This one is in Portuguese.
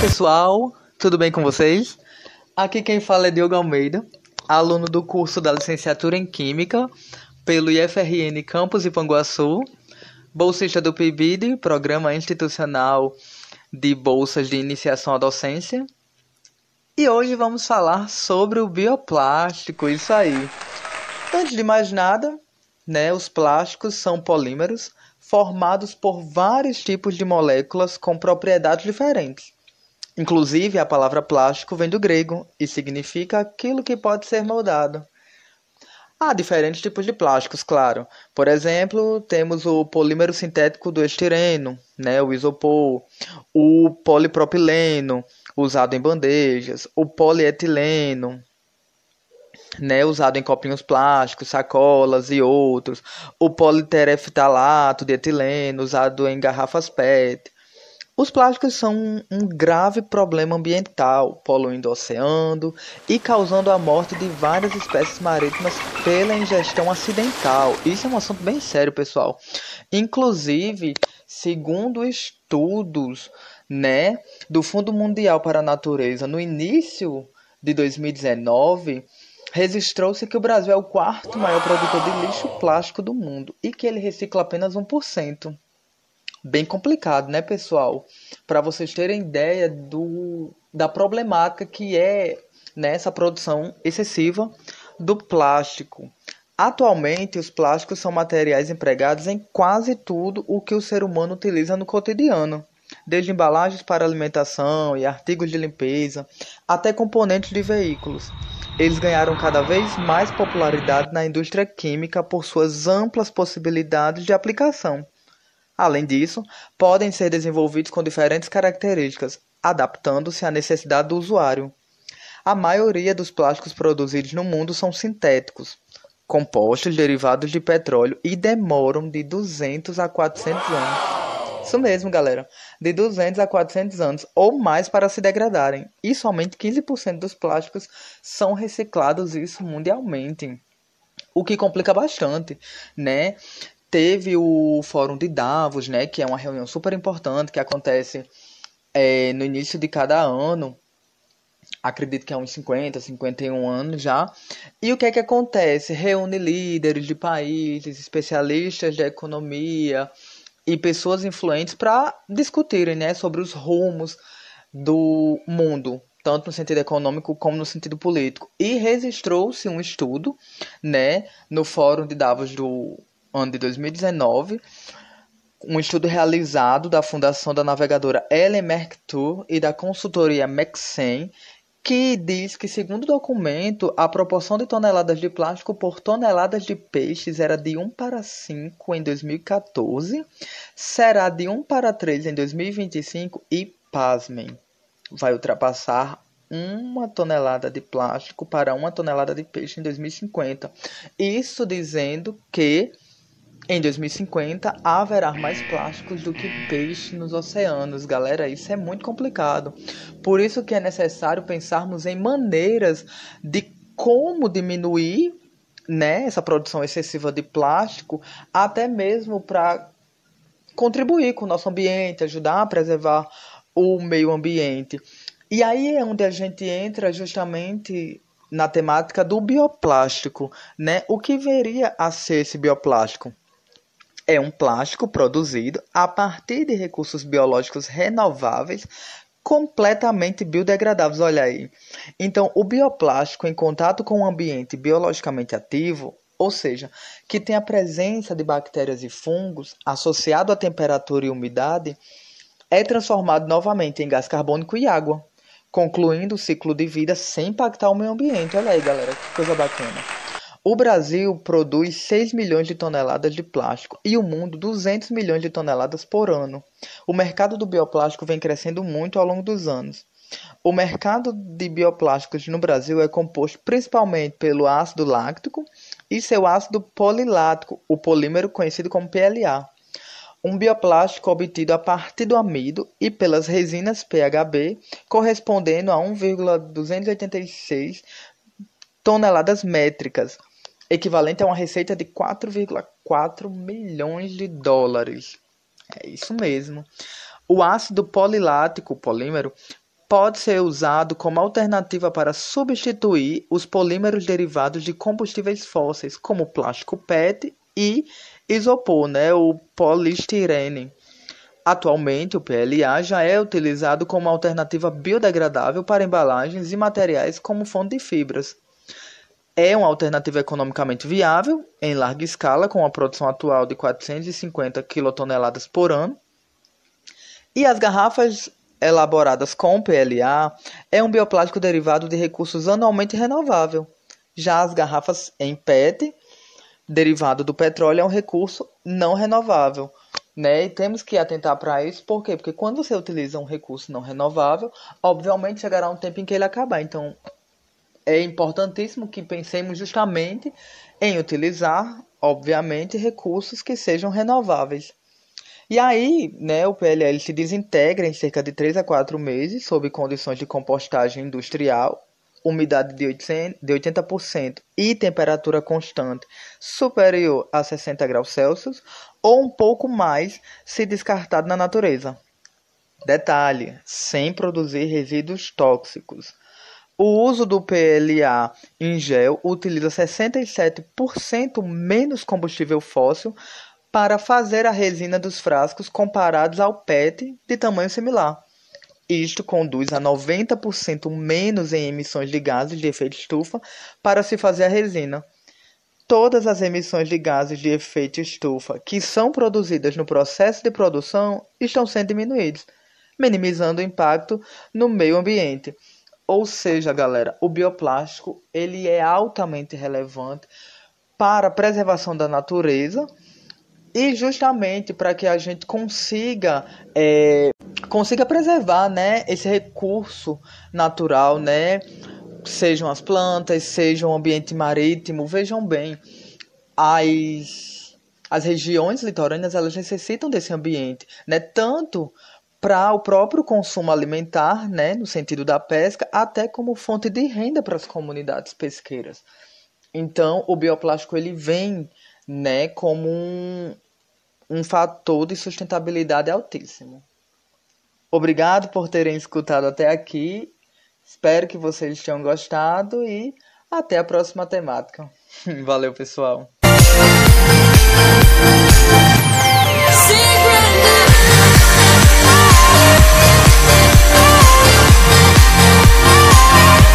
pessoal, tudo bem com vocês? Aqui quem fala é Diogo Almeida, aluno do curso da licenciatura em Química pelo IFRN Campus Ipanguaçu, bolsista do PIBID, Programa Institucional de Bolsas de Iniciação à Docência. E hoje vamos falar sobre o bioplástico, isso aí. Antes de mais nada, né, os plásticos são polímeros formados por vários tipos de moléculas com propriedades diferentes. Inclusive, a palavra plástico vem do grego e significa aquilo que pode ser moldado. Há diferentes tipos de plásticos, claro. Por exemplo, temos o polímero sintético do estireno, né, o isopor, o polipropileno, usado em bandejas, o polietileno, né, usado em copinhos plásticos, sacolas e outros, o politereftalato de etileno, usado em garrafas PET, os plásticos são um grave problema ambiental, poluindo o oceano e causando a morte de várias espécies marítimas pela ingestão acidental. Isso é um assunto bem sério, pessoal. Inclusive, segundo estudos, né, do Fundo Mundial para a Natureza, no início de 2019, registrou-se que o Brasil é o quarto maior produtor de lixo plástico do mundo e que ele recicla apenas 1% bem complicado, né, pessoal? Para vocês terem ideia do, da problemática que é nessa né, produção excessiva do plástico. Atualmente, os plásticos são materiais empregados em quase tudo o que o ser humano utiliza no cotidiano, desde embalagens para alimentação e artigos de limpeza, até componentes de veículos. Eles ganharam cada vez mais popularidade na indústria química por suas amplas possibilidades de aplicação Além disso, podem ser desenvolvidos com diferentes características, adaptando-se à necessidade do usuário. A maioria dos plásticos produzidos no mundo são sintéticos, compostos derivados de petróleo e demoram de 200 a 400 anos. Isso mesmo, galera. De 200 a 400 anos ou mais para se degradarem. E somente 15% dos plásticos são reciclados, isso mundialmente. O que complica bastante, né? Teve o Fórum de Davos, né, que é uma reunião super importante que acontece é, no início de cada ano. Acredito que é uns 50, 51 anos já. E o que é que acontece? Reúne líderes de países, especialistas de economia e pessoas influentes para discutirem né, sobre os rumos do mundo, tanto no sentido econômico como no sentido político. E registrou-se um estudo né, no Fórum de Davos do ano de 2019, um estudo realizado da Fundação da Navegadora Ellen Merctour e da consultoria Maxen, que diz que, segundo o documento, a proporção de toneladas de plástico por toneladas de peixes era de 1 para 5 em 2014, será de 1 para 3 em 2025 e, pasmem, vai ultrapassar uma tonelada de plástico para uma tonelada de peixe em 2050. Isso dizendo que em 2050 haverá mais plásticos do que peixe nos oceanos, galera. Isso é muito complicado. Por isso que é necessário pensarmos em maneiras de como diminuir né, essa produção excessiva de plástico, até mesmo para contribuir com o nosso ambiente, ajudar a preservar o meio ambiente. E aí é onde a gente entra justamente na temática do bioplástico, né? O que viria a ser esse bioplástico? É um plástico produzido a partir de recursos biológicos renováveis completamente biodegradáveis, olha aí. Então, o bioplástico em contato com o ambiente biologicamente ativo, ou seja, que tem a presença de bactérias e fungos associado à temperatura e umidade, é transformado novamente em gás carbônico e água, concluindo o ciclo de vida sem impactar o meio ambiente. Olha aí, galera, que coisa bacana. O Brasil produz 6 milhões de toneladas de plástico e o mundo 200 milhões de toneladas por ano. O mercado do bioplástico vem crescendo muito ao longo dos anos. O mercado de bioplásticos no Brasil é composto principalmente pelo ácido láctico e seu ácido polilático, o polímero conhecido como PLA. Um bioplástico obtido a partir do amido e pelas resinas PHB, correspondendo a 1,286 toneladas métricas, equivalente a uma receita de 4,4 milhões de dólares. É isso mesmo. O ácido polilático, polímero, pode ser usado como alternativa para substituir os polímeros derivados de combustíveis fósseis, como plástico PET e isopor, né, o polistirene. Atualmente, o PLA já é utilizado como alternativa biodegradável para embalagens e materiais como fonte de fibras. É uma alternativa economicamente viável, em larga escala, com a produção atual de 450 quilotoneladas por ano. E as garrafas elaboradas com PLA é um bioplástico derivado de recursos anualmente renovável. Já as garrafas em PET, derivado do petróleo, é um recurso não renovável. Né? E temos que atentar para isso, por quê? Porque quando você utiliza um recurso não renovável, obviamente chegará um tempo em que ele acabar. Então, é importantíssimo que pensemos justamente em utilizar, obviamente, recursos que sejam renováveis. E aí, né, o PLL se desintegra em cerca de 3 a 4 meses, sob condições de compostagem industrial, umidade de 80% e temperatura constante superior a 60 graus Celsius, ou um pouco mais se descartado na natureza. Detalhe: sem produzir resíduos tóxicos. O uso do PLA em gel utiliza 67% menos combustível fóssil para fazer a resina dos frascos comparados ao PET de tamanho similar. Isto conduz a 90% menos em emissões de gases de efeito estufa para se fazer a resina. Todas as emissões de gases de efeito estufa que são produzidas no processo de produção estão sendo diminuídas, minimizando o impacto no meio ambiente. Ou seja, galera, o bioplástico ele é altamente relevante para a preservação da natureza e justamente para que a gente consiga é, consiga preservar né esse recurso natural né sejam as plantas sejam o ambiente marítimo. Vejam bem as as regiões litorâneas elas necessitam desse ambiente né tanto para o próprio consumo alimentar, né, no sentido da pesca, até como fonte de renda para as comunidades pesqueiras. Então, o bioplástico ele vem, né, como um, um fator de sustentabilidade altíssimo. Obrigado por terem escutado até aqui. Espero que vocês tenham gostado e até a próxima temática. Valeu, pessoal.